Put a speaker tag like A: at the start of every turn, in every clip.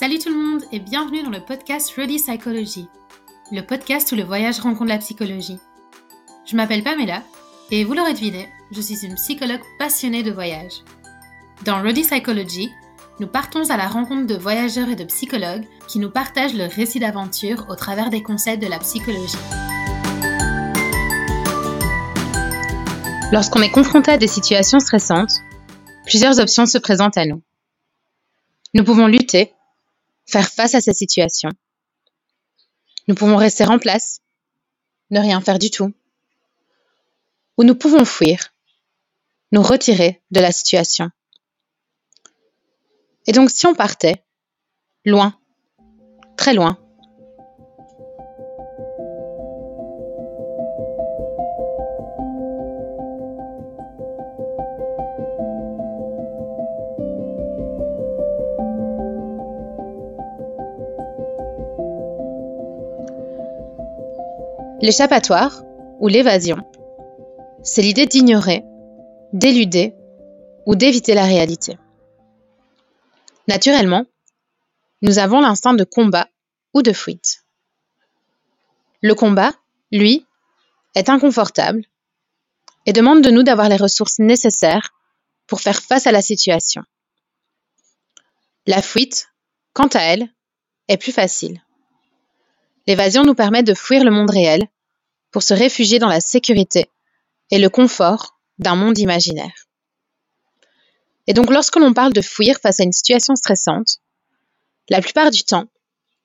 A: Salut tout le monde et bienvenue dans le podcast Ready Psychology, le podcast où le voyage rencontre la psychologie. Je m'appelle Pamela et vous l'aurez deviné, je suis une psychologue passionnée de voyage. Dans Ready Psychology, nous partons à la rencontre de voyageurs et de psychologues qui nous partagent leur récit d'aventure au travers des concepts de la psychologie. Lorsqu'on est confronté à des situations stressantes, plusieurs options se présentent à nous. Nous pouvons lutter, faire face à ces situations. Nous pouvons rester en place, ne rien faire du tout. Ou nous pouvons fuir, nous retirer de la situation. Et donc si on partait, loin, très loin, L'échappatoire, ou l'évasion, c'est l'idée d'ignorer, d'éluder ou d'éviter la réalité. Naturellement, nous avons l'instinct de combat ou de fuite. Le combat, lui, est inconfortable et demande de nous d'avoir les ressources nécessaires pour faire face à la situation. La fuite, quant à elle, est plus facile. L'évasion nous permet de fuir le monde réel pour se réfugier dans la sécurité et le confort d'un monde imaginaire. Et donc lorsque l'on parle de fuir face à une situation stressante, la plupart du temps,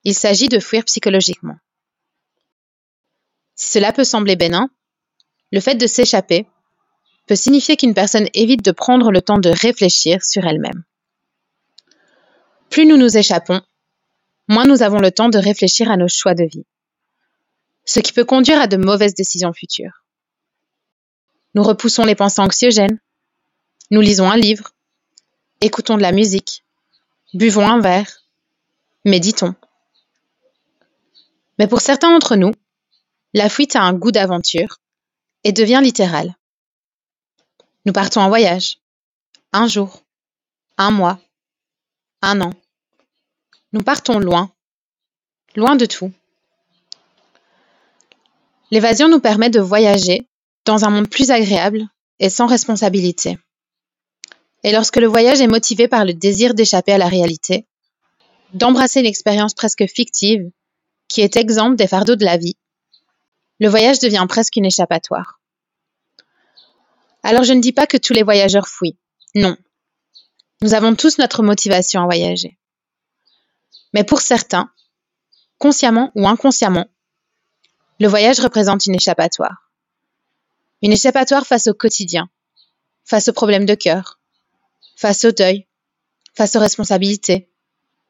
A: il s'agit de fuir psychologiquement. Si cela peut sembler bénin, le fait de s'échapper peut signifier qu'une personne évite de prendre le temps de réfléchir sur elle-même. Plus nous nous échappons, moins nous avons le temps de réfléchir à nos choix de vie, ce qui peut conduire à de mauvaises décisions futures. Nous repoussons les pensées anxiogènes, nous lisons un livre, écoutons de la musique, buvons un verre, méditons. Mais pour certains d'entre nous, la fuite a un goût d'aventure et devient littérale. Nous partons en voyage, un jour, un mois, un an. Nous partons loin, loin de tout. L'évasion nous permet de voyager dans un monde plus agréable et sans responsabilité. Et lorsque le voyage est motivé par le désir d'échapper à la réalité, d'embrasser une expérience presque fictive qui est exempte des fardeaux de la vie, le voyage devient presque une échappatoire. Alors je ne dis pas que tous les voyageurs fuient. Non. Nous avons tous notre motivation à voyager. Mais pour certains, consciemment ou inconsciemment, le voyage représente une échappatoire. Une échappatoire face au quotidien, face aux problèmes de cœur, face au deuil, face aux responsabilités,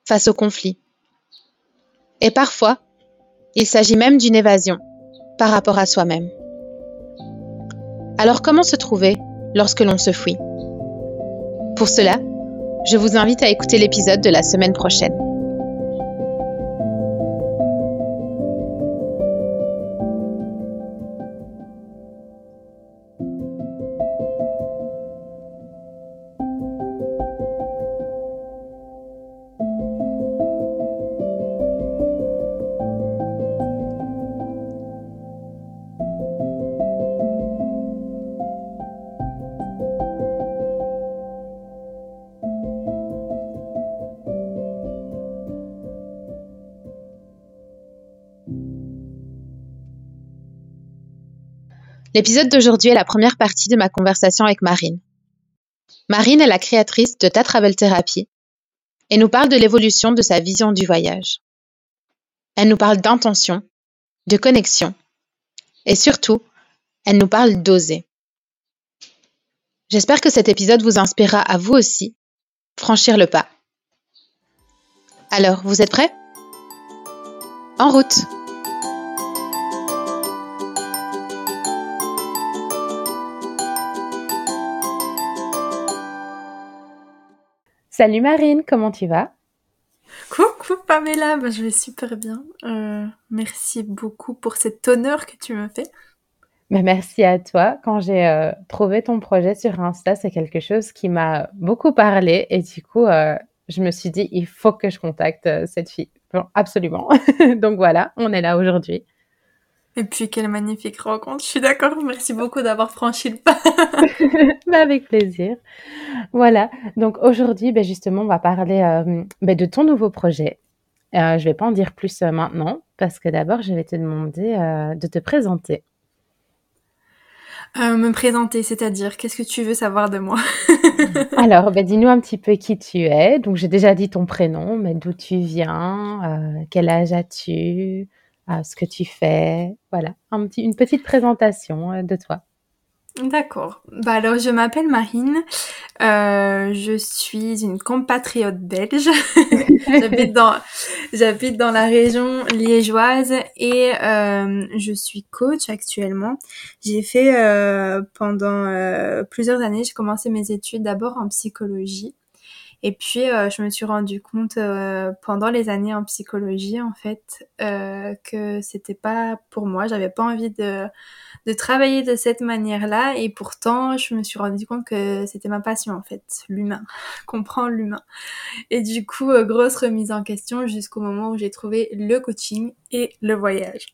A: face aux conflits. Et parfois, il s'agit même d'une évasion par rapport à soi-même. Alors comment se trouver lorsque l'on se fuit? Pour cela, je vous invite à écouter l'épisode de la semaine prochaine. L'épisode d'aujourd'hui est la première partie de ma conversation avec Marine. Marine est la créatrice de Ta Travel Therapy et nous parle de l'évolution de sa vision du voyage. Elle nous parle d'intention, de connexion et surtout, elle nous parle d'oser. J'espère que cet épisode vous inspirera à vous aussi franchir le pas. Alors, vous êtes prêts? En route Salut Marine, comment tu vas?
B: Coucou Pamela, bah, je vais super bien. Euh, merci beaucoup pour cet honneur que tu me fais.
A: Bah, merci à toi. Quand j'ai euh, trouvé ton projet sur Insta, c'est quelque chose qui m'a beaucoup parlé et du coup, euh, je me suis dit, il faut que je contacte cette fille. absolument. Donc voilà, on est là aujourd'hui.
B: Et puis quelle magnifique rencontre. Je suis d'accord. Merci beaucoup d'avoir franchi le pas.
A: Bah, avec plaisir. Voilà. Donc aujourd'hui, ben justement, on va parler ben de ton nouveau projet. Euh, je vais pas en dire plus maintenant parce que d'abord, je vais te demander de te présenter.
B: Euh, me présenter, c'est-à-dire, qu'est-ce que tu veux savoir de moi?
A: Alors, dis-nous un petit peu qui tu es. Donc, j'ai déjà dit ton prénom, mais d'où tu viens, euh, quel âge as-tu, euh, ce que tu fais. Voilà, un petit, une petite présentation de toi.
B: D'accord. Bah alors je m'appelle Marine, euh, je suis une compatriote belge. j'habite dans j'habite dans la région liégeoise et euh, je suis coach actuellement. J'ai fait euh, pendant euh, plusieurs années, j'ai commencé mes études d'abord en psychologie et puis, euh, je me suis rendu compte euh, pendant les années en psychologie, en fait, euh, que c'était pas pour moi. J'avais pas envie de, travailler de cette manière-là. Et pourtant, je me suis rendu compte que c'était ma passion, en fait, l'humain, comprendre l'humain. Et du coup, grosse remise en question jusqu'au moment où j'ai trouvé le coaching et le voyage.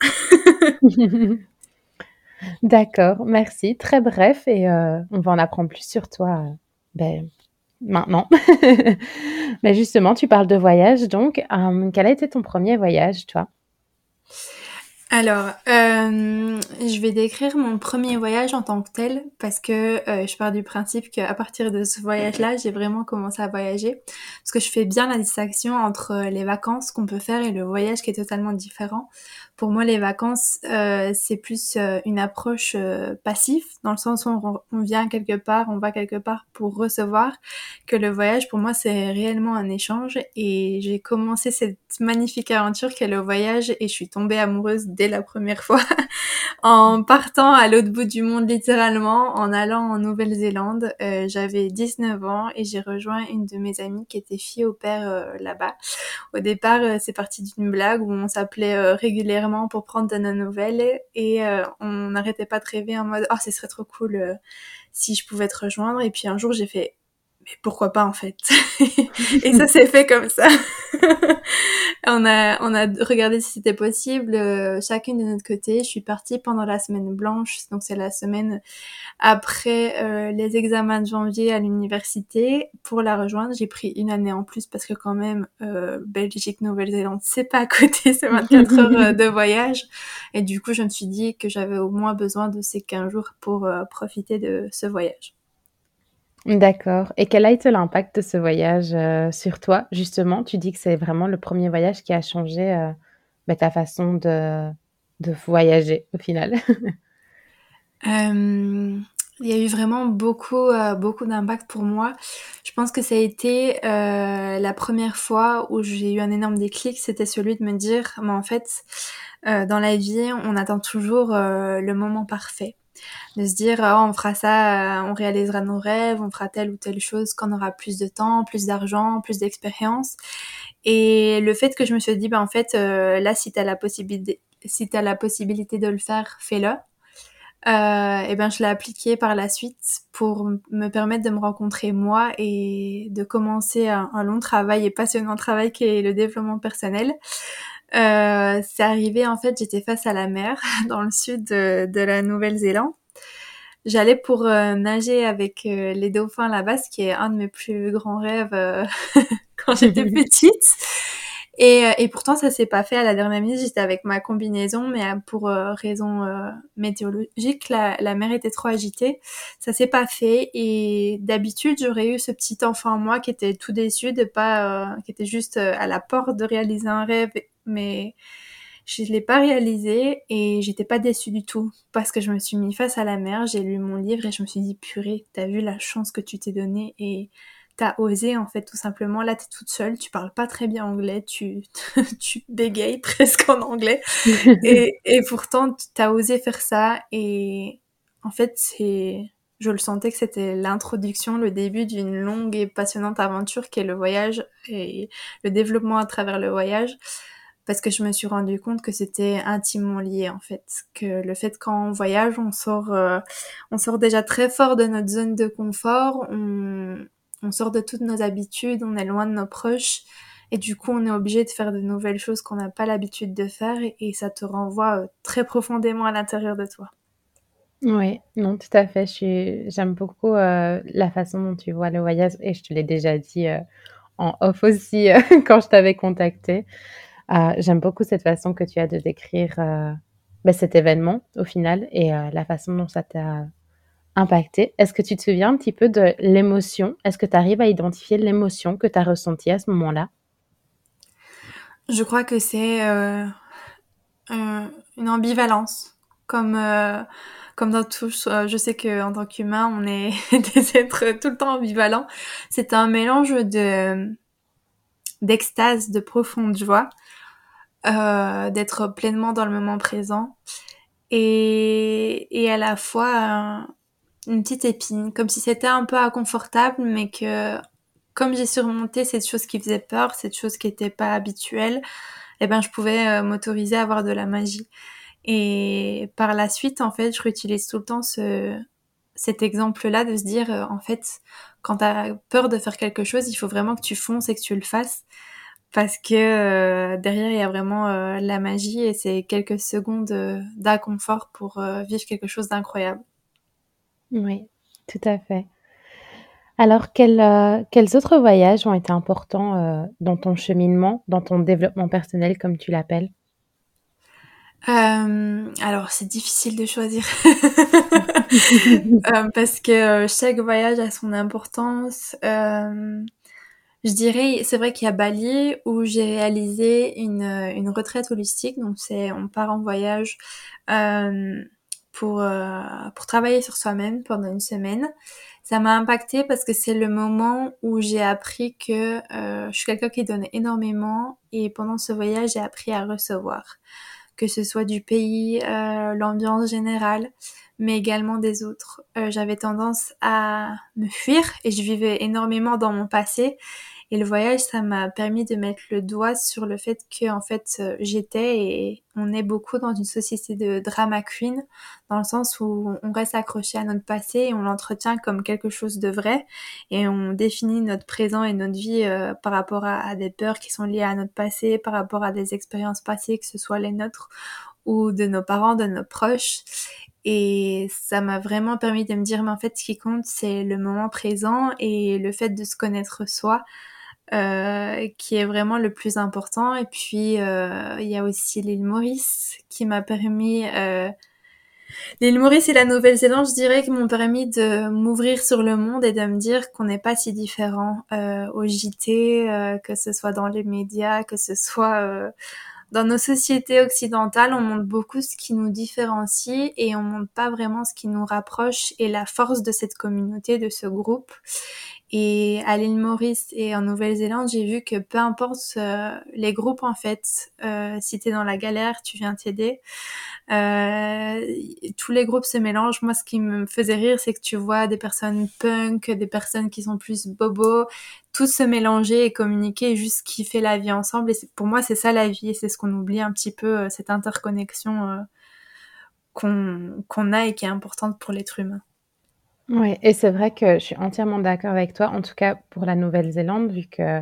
A: D'accord, merci. Très bref, et on va en apprendre plus sur toi ben, maintenant. Mais justement, tu parles de voyage, donc euh, quel a été ton premier voyage, toi?
B: Alors, euh, je vais décrire mon premier voyage en tant que tel parce que euh, je pars du principe qu'à partir de ce voyage-là, j'ai vraiment commencé à voyager. Parce que je fais bien la distinction entre les vacances qu'on peut faire et le voyage qui est totalement différent. Pour moi, les vacances, euh, c'est plus euh, une approche euh, passive, dans le sens où on, vient quelque part, on va quelque part pour recevoir, que le voyage, pour moi, c'est réellement un échange. Et j'ai commencé cette magnifique aventure qu'est le voyage et je suis tombée amoureuse dès la première fois, en partant à l'autre bout du monde, littéralement, en allant en Nouvelle-Zélande. J'avais 19 ans et j'ai rejoint une de mes amies qui était fille au père là-bas. Au départ, c'est parti d'une blague où on s'appelait régulièrement pour prendre de nos nouvelles et euh, on n'arrêtait pas de rêver en mode oh ce serait trop cool euh, si je pouvais te rejoindre et puis un jour j'ai fait mais pourquoi pas en fait? Et ça s'est fait comme ça. On a on a regardé si c'était possible euh, chacune de notre côté. Je suis partie pendant la semaine blanche donc c'est la semaine après euh, les examens de janvier à l'université. Pour la rejoindre j'ai pris une année en plus parce que quand même euh, Belgique Nouvelle-Zélande c'est pas à côté c'est 24 heures de voyage. Et du coup je me suis dit que j'avais au moins besoin de ces 15 jours pour profiter de ce voyage
A: D'accord. Et quel a été l'impact de ce voyage euh, sur toi, justement? Tu dis que c'est vraiment le premier voyage qui a changé euh, bah, ta façon de, de voyager au final.
B: il y a eu vraiment beaucoup, euh, beaucoup d'impact pour moi. Je pense que ça a été la première fois où j'ai eu un énorme déclic, c'était celui de me dire, mais en fait, dans la vie, on attend toujours le moment parfait de se dire oh, on fera ça, euh, on réalisera nos rêves, on fera telle ou telle chose quand on aura plus de temps, plus d'argent, plus d'expérience. Et le fait que je me suis dit bah en fait euh, là si t'as la possibilité si la possibilité de le faire, fais-le. Euh, et ben je l'ai appliqué par la suite pour me permettre de me rencontrer moi et de commencer un, long travail et passionnant travail qui est le développement personnel. Euh, c'est arrivé en fait, j'étais face à la mer dans le sud de, de la Nouvelle-Zélande J'allais pour euh, nager avec euh, les dauphins là-bas, ce qui est un de mes plus grands rêves euh, quand j'étais petite. Et, et, pourtant, ça s'est pas fait à la dernière minute. J'étais avec ma combinaison, mais pour raison météorologique, la, la, mer était trop agitée. Ça s'est pas fait. Et d'habitude, j'aurais eu ce petit enfant en moi qui était tout déçu de pas, qui était juste à la porte de réaliser un rêve, mais je l'ai pas réalisé et j'étais pas déçue du tout parce que je me suis mis face à la mer, j'ai lu mon livre et je me suis dit purée, t'as vu la chance que tu t'es donnée et t'as osé en fait tout simplement. Là t'es toute seule, tu parles pas très bien anglais, tu tu bégayes presque en anglais et, et pourtant t'as osé faire ça et en fait c'est je le sentais que c'était l'introduction, le début d'une longue et passionnante aventure qui est le voyage et le développement à travers le voyage parce que je me suis rendu compte que c'était intimement lié en fait, que le fait quand on voyage, on sort, euh, on sort déjà très fort de notre zone de confort, on, sort de toutes nos habitudes, on est loin de nos proches, et du coup, on est obligé de faire de nouvelles choses qu'on n'a pas l'habitude de faire, et, ça te renvoie très profondément à l'intérieur de toi.
A: Oui, non, tout à fait. J'aime beaucoup la façon dont tu vois le voyage, et je te l'ai déjà dit en off aussi quand je t'avais contacté. J'aime beaucoup cette façon que tu as de décrire bah, cet événement au final et la façon dont ça t'a impacté. Est-ce que tu te souviens un petit peu de l'émotion? Est-ce que tu arrives à identifier l'émotion que tu as ressentie à ce moment-là?
B: Je crois que c'est euh, une ambivalence, comme euh, comme dans tout. Euh, je sais que en tant qu'humain, on est des êtres tout le temps ambivalents. C'est un mélange de d'extase, de profonde joie, d'être pleinement dans le moment présent et, et à la fois une petite épine, comme si c'était un peu inconfortable, mais que comme j'ai surmonté cette chose qui faisait peur, cette chose qui n'était pas habituelle, eh ben je pouvais euh, m'autoriser à avoir de la magie. Et par la suite, en fait, je réutilise tout le temps ce, cet exemple-là de se dire, euh, en fait, quand tu as peur de faire quelque chose, il faut vraiment que tu fonces et que tu le fasses. Parce que euh, derrière, il y a vraiment la magie et c'est quelques secondes d'inconfort pour vivre quelque chose d'incroyable.
A: Oui, tout à fait. Alors, quels, euh, quels autres voyages ont été importants, euh, dans ton cheminement, dans ton développement personnel, comme tu l'appelles?
B: Euh, alors c'est difficile de choisir. parce que, chaque voyage a son importance. Je dirais c'est vrai qu'il y a Bali où j'ai réalisé une, une retraite holistique. Donc c'est on part en voyage, pour, euh, pour travailler sur soi-même pendant une semaine. Ça m'a impacté parce que c'est le moment où j'ai appris que euh, je suis quelqu'un qui donne énormément et pendant ce voyage j'ai appris à recevoir, que ce soit du pays, euh, l'ambiance générale, mais également des autres. Euh, j'avais tendance à me fuir et je vivais énormément dans mon passé et le voyage, ça m'a permis de mettre le doigt sur le fait que, en fait, euh, j'étais et on est beaucoup dans une société de drama queen, dans le sens où on reste accroché à notre passé et on l'entretient comme quelque chose de vrai et on définit notre présent et notre vie euh, par rapport à, à, des peurs qui sont liées à notre passé, par rapport à des expériences passées, que ce soit les nôtres ou de nos parents, de nos proches. Et ça m'a vraiment permis de me dire, mais en fait, ce qui compte, c'est le moment présent et le fait de se connaître soi. Euh, qui est vraiment le plus important. Et puis, euh, il y a aussi l'île Maurice qui m'a permis... Euh... L'île Maurice et la Nouvelle-Zélande, je dirais, qui m'ont permis de m'ouvrir sur le monde et de me dire qu'on n'est pas si différent euh, au JT, que ce soit dans les médias, que ce soit dans nos sociétés occidentales, on montre beaucoup ce qui nous différencie et on montre pas vraiment ce qui nous rapproche et la force de cette communauté, de ce groupe. Et à l'île Maurice et en Nouvelle-Zélande, j'ai vu que peu importe euh, les groupes en fait, euh, si t'es dans la galère, tu viens t'aider. Euh, tous les groupes se mélangent. Moi, ce qui me faisait rire, c'est que tu vois des personnes punk, des personnes qui sont plus bobo, tous se mélanger et communiquer, et juste kiffer la vie ensemble. Et pour moi, c'est ça la vie, et c'est ce qu'on oublie un petit peu, euh, cette interconnexion euh, qu'on qu'on a et qui est importante pour l'être humain.
A: Oui, et c'est vrai que je suis entièrement d'accord avec toi, en tout cas pour la Nouvelle-Zélande, vu que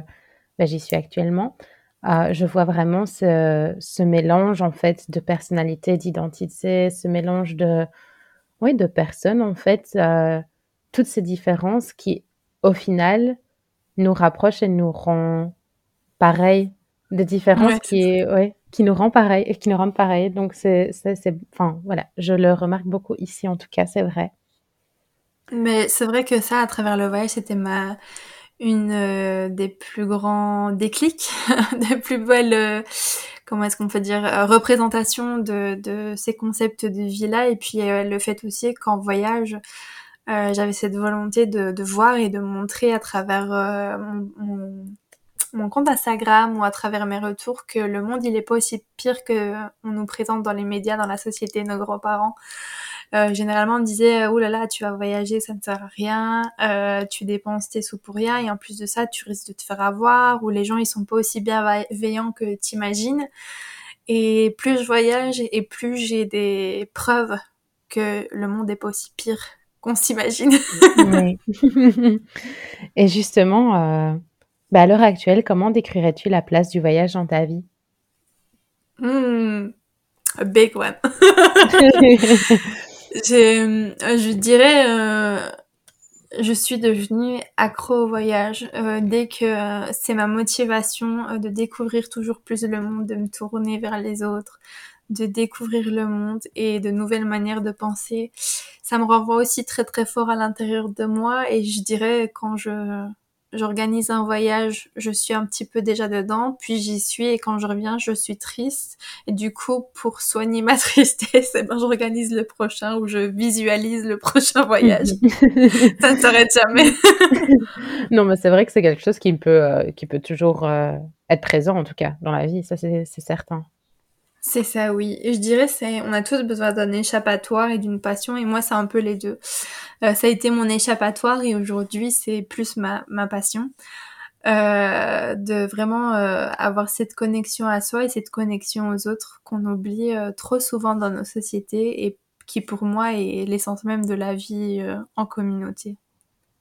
A: bah, j'y suis actuellement. Euh, je vois vraiment ce, ce, mélange en fait de personnalité, d'identité, ce mélange de, oui, de personnes en fait, euh, toutes ces différences qui, au final, nous rapprochent et nous rend pareil, des différences qui, ouais, qui nous rend pareil et qui nous rendent pareil. Donc c'est, c'est, enfin voilà, je le remarque beaucoup ici en tout cas, c'est vrai.
B: Mais c'est vrai que ça, à travers le voyage, c'était ma une euh, des plus grands déclics, des plus belles, euh, comment est-ce qu'on peut dire, euh, représentations de, de ces concepts de vie-là. Et puis le fait aussi qu'en voyage, j'avais cette volonté de, de, voir et de montrer à travers mon, mon, mon, compte Instagram ou à travers mes retours que le monde, il est pas aussi pire que on nous présente dans les médias, dans la société, nos grands-parents. Euh, généralement, on me disait, oh là là, tu vas voyager, ça ne sert à rien, euh, tu dépenses tes sous pour rien, et en plus de ça, tu risques de te faire avoir, ou les gens, ils sont pas aussi bienveillants que t'imagines. Et plus je voyage, et plus j'ai des preuves que le monde est pas aussi pire qu'on s'imagine.
A: Oui. Et justement, bah, à l'heure actuelle, comment décrirais-tu la place du voyage dans ta vie?
B: Mmh. A big one. je dirais, je suis devenue accro au voyage. dès que c'est ma motivation de découvrir toujours plus le monde, de me tourner vers les autres, de découvrir le monde et de nouvelles manières de penser. Ça me renvoie aussi très très fort à l'intérieur de moi et je dirais quand je j'organise un voyage, je suis un petit peu déjà dedans, puis j'y suis et quand je reviens, je suis triste. Et du coup, pour soigner ma tristesse, eh ben, j'organise le prochain ou je visualise le prochain voyage. ça ne s'arrête jamais.
A: non, mais c'est vrai que c'est quelque chose qui peut, euh, qui peut toujours euh, être présent, en tout cas, dans la vie, ça c'est certain.
B: C'est ça, oui. Et je dirais, c'est, on a tous besoin d'un échappatoire et d'une passion, et moi, c'est un peu les deux. Euh, ça a été mon échappatoire, et aujourd'hui, c'est plus ma, passion. Euh, de vraiment euh, avoir cette connexion à soi et cette connexion aux autres qu'on oublie trop souvent dans nos sociétés et qui pour moi est l'essence même de la vie en communauté.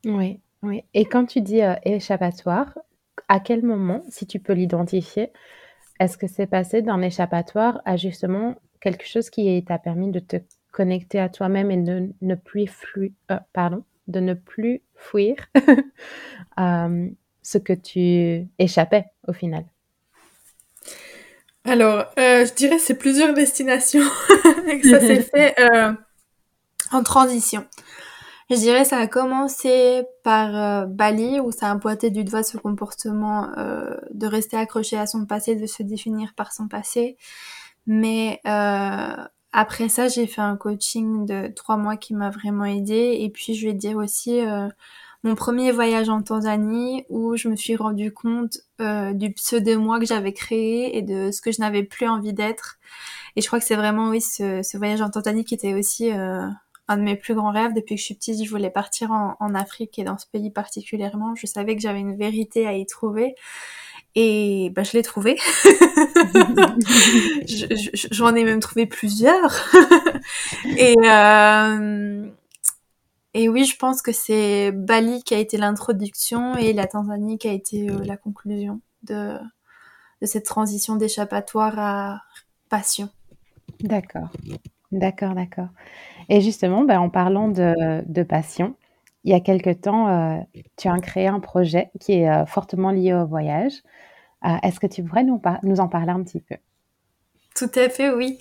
A: Oui, oui. Et quand tu dis échappatoire, à quel moment, si tu peux l'identifier, est-ce que c'est passé d'un échappatoire à justement quelque chose qui t'a permis de te connecter à toi-même et de ne plus fuir, euh, pardon, de ne plus fuir euh, ce que tu échappais au final
B: Alors, euh, je dirais c'est plusieurs destinations ça s'est fait en transition. Je dirais ça a commencé par euh, Bali où ça a pointé du doigt ce comportement euh, de rester accroché à son passé, de se définir par son passé. Mais euh, après ça, j'ai fait un coaching de trois mois qui m'a vraiment aidé. Et puis je vais dire aussi mon premier voyage en Tanzanie où je me suis rendu compte du pseudo-moi que j'avais créé et de ce que je n'avais plus envie d'être. Et je crois que c'est vraiment oui ce, ce, voyage en Tanzanie qui était aussi un de mes plus grands rêves depuis que je suis petite. Je voulais partir en, Afrique et dans ce pays particulièrement. Je savais que j'avais une vérité à y trouver. Et bah, je l'ai trouvé. J'en ai même trouvé plusieurs. et, euh, et oui, je pense que c'est Bali qui a été l'introduction et la Tanzanie qui a été euh, la conclusion de, de cette transition d'échappatoire à passion.
A: D'accord. D'accord, d'accord. Et justement, ben, en parlant de, de passion, il y a quelque temps, euh, tu as créé un projet qui est euh, fortement lié au voyage. Euh, est-ce que tu pourrais nous, nous, en parler un petit peu?
B: Tout à fait, oui.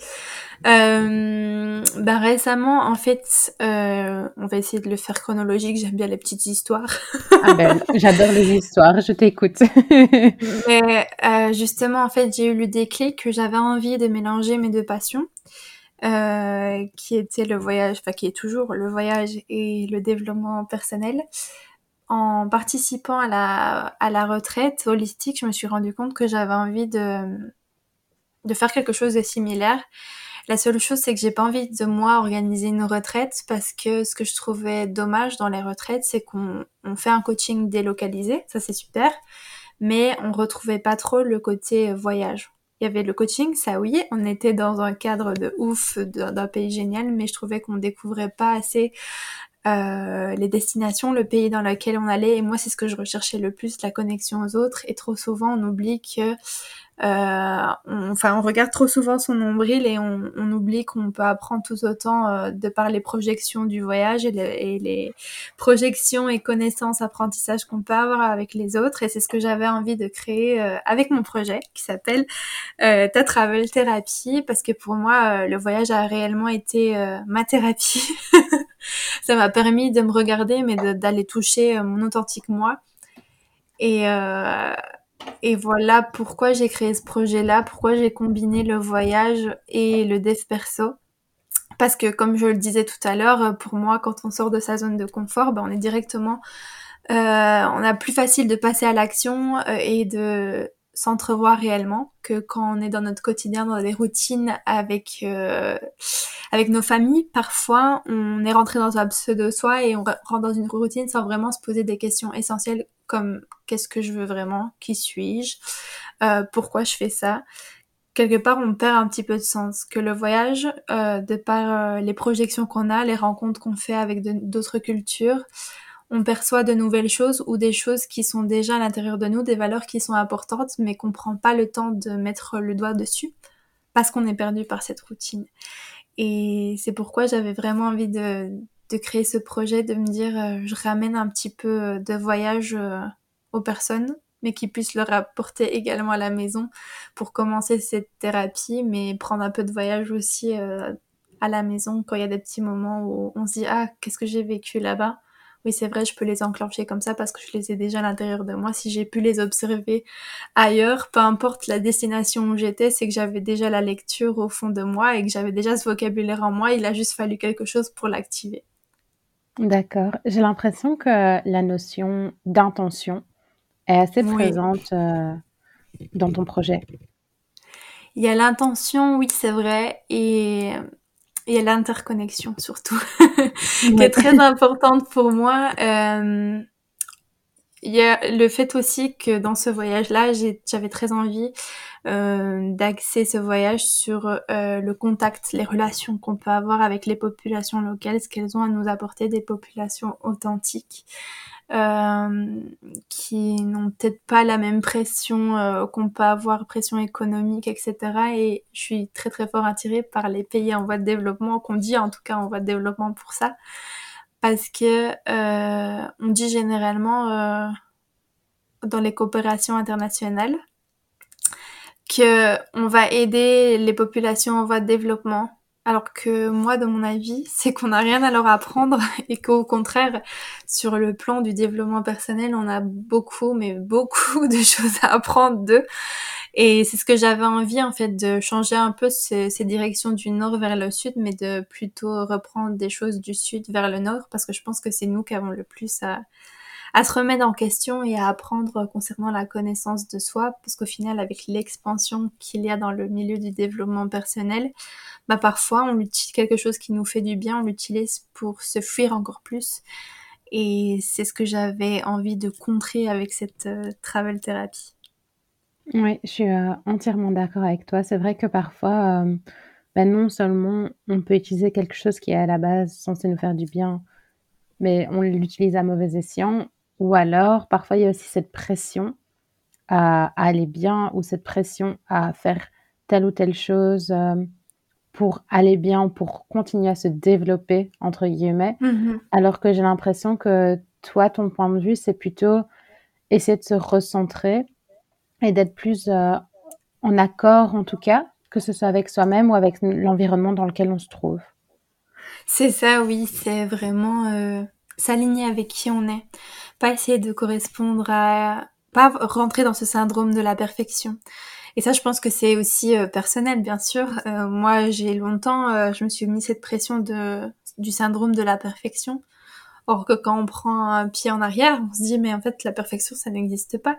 B: Ben, récemment, en fait, on va essayer de le faire chronologique. J'aime bien les petites histoires.
A: ah ben, j'adore les histoires. Je t'écoute.
B: Justement, en fait, j'ai eu le déclic que j'avais envie de mélanger mes deux passions. Euh, qui était le voyage, enfin qui est toujours le voyage et le développement personnel. En participant à la, à la retraite holistique, je me suis rendu compte que j'avais envie de, de faire quelque chose de similaire. La seule chose, c'est que j'ai pas envie de moi organiser une retraite parce que ce que je trouvais dommage dans les retraites, c'est qu'on on fait un coaching délocalisé, ça c'est super, mais on retrouvait pas trop le côté voyage il y avait le coaching, ça oui, on était dans un cadre de ouf d'un pays génial, mais je trouvais qu'on découvrait pas assez euh, les destinations, le pays dans lequel on allait. Et moi, c'est ce que je recherchais le plus, la connexion aux autres. Et trop souvent, on oublie que euh, on, enfin, on regarde trop souvent son nombril et on, on oublie qu'on peut apprendre tout autant euh, de par les projections du voyage et, et, les projections et connaissances, apprentissages qu'on peut avoir avec les autres. Et c'est ce que j'avais envie de créer euh, avec mon projet qui s'appelle euh, Ta Travel Therapy parce que pour moi, le voyage a réellement été ma thérapie. Ça m'a permis de me regarder, mais d'aller toucher mon authentique moi. Et euh, et voilà pourquoi j'ai créé ce projet-là, pourquoi j'ai combiné le voyage et le dev perso. Parce que comme je le disais tout à l'heure, pour moi, quand on sort de sa zone de confort, ben, on est directement, euh, on a plus facile de passer à l'action euh, et de s'entrevoir réellement que quand on est dans notre quotidien, dans des routines avec euh, avec nos familles. Parfois, on est rentré dans un pseudo soi et on rentre dans une routine sans vraiment se poser des questions essentielles comme qu'est-ce que je veux vraiment, qui suis-je, euh, pourquoi je fais ça, quelque part on perd un petit peu de sens, que le voyage, euh, de par euh, les projections qu'on a, les rencontres qu'on fait avec d'autres cultures, on perçoit de nouvelles choses ou des choses qui sont déjà à l'intérieur de nous, des valeurs qui sont importantes, mais qu'on prend pas le temps de mettre le doigt dessus parce qu'on est perdu par cette routine. Et c'est pourquoi j'avais vraiment envie de, de, créer ce projet, de me dire euh, je ramène un petit peu de voyage euh, aux personnes, mais qui puissent le rapporter également à la maison pour commencer cette thérapie, mais prendre un peu de voyage aussi euh, à la maison quand il y a des petits moments où on se dit ah qu'est-ce que j'ai vécu là-bas? Oui, c'est vrai, je peux les enclencher comme ça parce que je les ai déjà à l'intérieur de moi. Si j'ai pu les observer ailleurs, peu importe la destination où j'étais, c'est que j'avais déjà la lecture au fond de moi et que j'avais déjà ce vocabulaire en moi. Il a juste fallu quelque chose pour l'activer.
A: D'accord. J'ai l'impression que la notion d'intention est assez présente euh, dans ton projet.
B: Il y a l'intention, oui, c'est vrai. Et il y a l'interconnexion surtout, qui est très importante pour moi. Euh, il y a le fait aussi que dans ce voyage-là, j'avais très envie euh, d'axer ce voyage sur euh, le contact, les relations qu'on peut avoir avec les populations locales, ce qu'elles ont à nous apporter, des populations authentiques. Euh, qui n'ont peut-être pas la même pression euh, qu'on peut avoir, pression économique, etc. Et je suis très très fort attirée par les pays en voie de développement, qu'on dit en tout cas en voie de développement pour ça, parce que euh, on dit généralement dans les coopérations internationales que on va aider les populations en voie de développement alors que moi, de mon avis, c'est qu'on n'a rien à leur apprendre et qu'au contraire, sur le plan du développement personnel, on a beaucoup, mais beaucoup de choses à apprendre d'eux. Et c'est ce que j'avais envie, en fait, de changer un peu ces, directions du nord vers le sud, mais de plutôt reprendre des choses du sud vers le nord, parce que je pense que c'est nous qui avons le plus à, à se remettre en question et à apprendre concernant la connaissance de soi, parce qu'au final, avec l'expansion qu'il y a dans le milieu du développement personnel, bah parfois on utilise quelque chose qui nous fait du bien, on l'utilise pour se fuir encore plus. Et c'est ce que j'avais envie de contrer avec cette euh, travel thérapie.
A: Oui, je suis euh, entièrement d'accord avec toi. C'est vrai que parfois, euh, bah, non seulement on peut utiliser quelque chose qui est à la base censé nous faire du bien, mais on l'utilise à mauvais escient. Ou alors, parfois, il y a aussi cette pression à, aller bien ou cette pression à faire telle ou telle chose pour aller bien, pour continuer à se développer, entre guillemets, mm-hmm. alors que j'ai l'impression que toi, ton point de vue, c'est plutôt essayer de se recentrer et d'être plus euh, en accord, en tout cas, que ce soit avec soi-même ou avec l'environnement dans lequel on se trouve.
B: C'est ça, oui, c'est vraiment euh, s'aligner avec qui on est, pas essayer de correspondre à, pas rentrer dans ce syndrome de la perfection. Et ça, je pense que c'est aussi euh, personnel, bien sûr. Euh, moi, j'ai longtemps, euh, je me suis mis cette pression de, du syndrome de la perfection. Or que quand on prend un pied en arrière, on se dit mais en fait la perfection ça n'existe pas.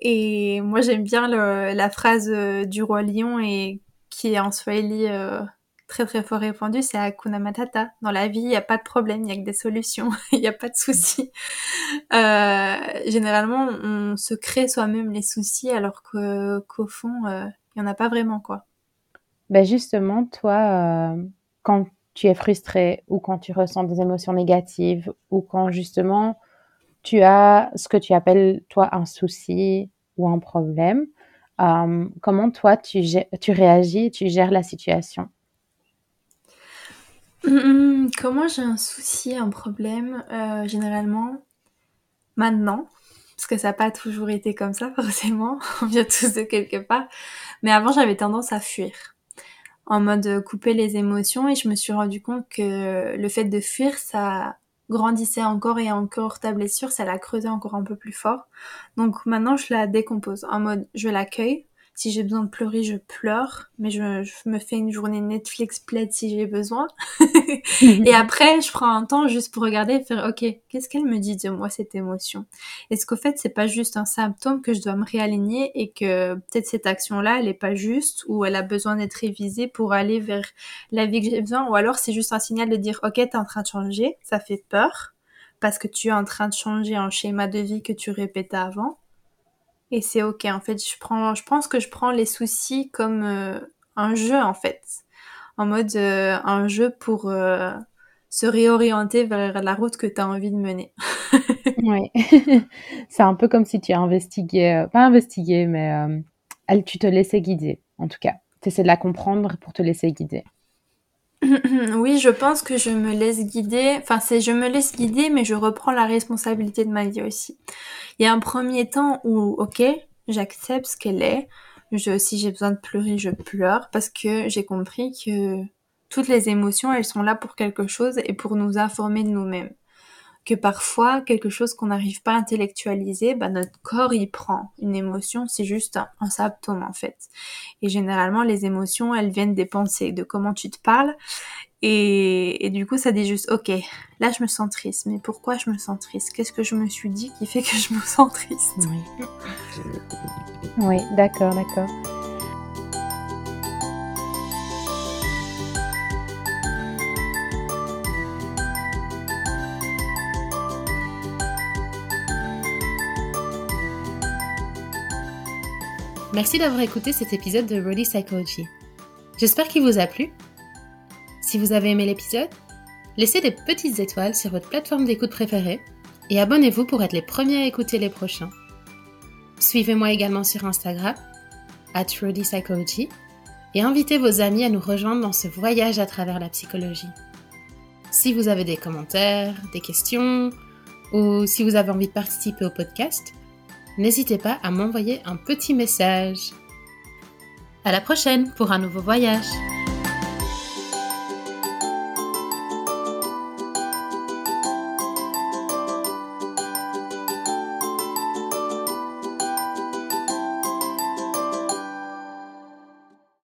B: Et moi j'aime bien le, la phrase du roi lion et qui est en swahili très très fort répandu, c'est Hakuna Matata. Dans la vie, il n'y a pas de problème, il n'y a que des solutions, il n'y a pas de soucis. Euh, généralement, on se crée soi-même les soucis alors qu'au fond, euh, il n'y en a pas vraiment quoi.
A: Ben justement, toi, euh, quand tu es frustré ou quand tu ressens des émotions négatives ou quand justement tu as ce que tu appelles toi un souci ou un problème, comment toi tu, réagis, tu gères la situation?
B: Mmh, comment j'ai un souci, un problème, euh, généralement, maintenant, parce que ça n'a pas toujours été comme ça, forcément, on vient tous de quelque part, mais avant j'avais tendance à fuir, en mode couper les émotions, et je me suis rendu compte que le fait de fuir, ça grandissait encore et encore ta blessure, ça la creusait encore un peu plus fort. Donc maintenant je la décompose, en mode je l'accueille, si j'ai besoin de pleurer, je pleure, mais je, me fais une journée Netflix plaide si j'ai besoin. et après, je prends un temps juste pour regarder et faire, ok, qu'est-ce qu'elle me dit de moi cette émotion? Est-ce qu'au fait, c'est pas juste un symptôme que je dois me réaligner et que peut-être cette action-là, elle est pas juste ou elle a besoin d'être révisée pour aller vers la vie que j'ai besoin? Ou alors c'est juste un signal de dire, ok, t'es en train de changer, ça fait peur parce que tu es en train de changer un schéma de vie que tu répétais avant Et c'est ok. En fait, je prends, je pense que je prends les soucis comme euh, un jeu en fait, en mode euh, un jeu pour euh, se réorienter vers la route que tu as envie de mener.
C: Oui, c'est un peu comme si tu investiguais, pas investigué, mais tu te laissais guider, en tout cas. Tu essaies de la comprendre pour te laisser guider.
B: oui, je pense que je me laisse guider. Enfin, c'est je me laisse guider, mais je reprends la responsabilité de ma vie aussi. Il y a un premier temps où, ok, j'accepte ce qu'elle est. Je, si j'ai besoin de pleurer, je pleure parce que j'ai compris que toutes les émotions, elles sont là pour quelque chose et pour nous informer de nous-mêmes que parfois quelque chose qu'on n'arrive pas à intellectualiser, bah, notre corps y prend. Une émotion, c'est juste un, symptôme en fait. Et généralement, les émotions, elles viennent des pensées, de comment tu te parles. Et, du coup, ça dit juste, ok, là je me sens triste, mais pourquoi je me sens triste? Qu'est-ce que je me suis dit qui fait que je me sens triste?
C: Oui, oui d'accord, d'accord.
A: Merci d'avoir écouté cet épisode de Ready Psychology. J'espère qu'il vous a plu. Si vous avez aimé l'épisode, laissez des petites étoiles sur votre plateforme d'écoute préférée et abonnez-vous pour être les premiers à écouter les prochains. Suivez-moi également sur Instagram, at Rudy Psychology, et invitez vos amis à nous rejoindre dans ce voyage à travers la psychologie. Si vous avez des commentaires, des questions, ou si vous avez envie de participer au podcast, n'hésitez pas à m'envoyer un petit message. À la prochaine pour un nouveau voyage.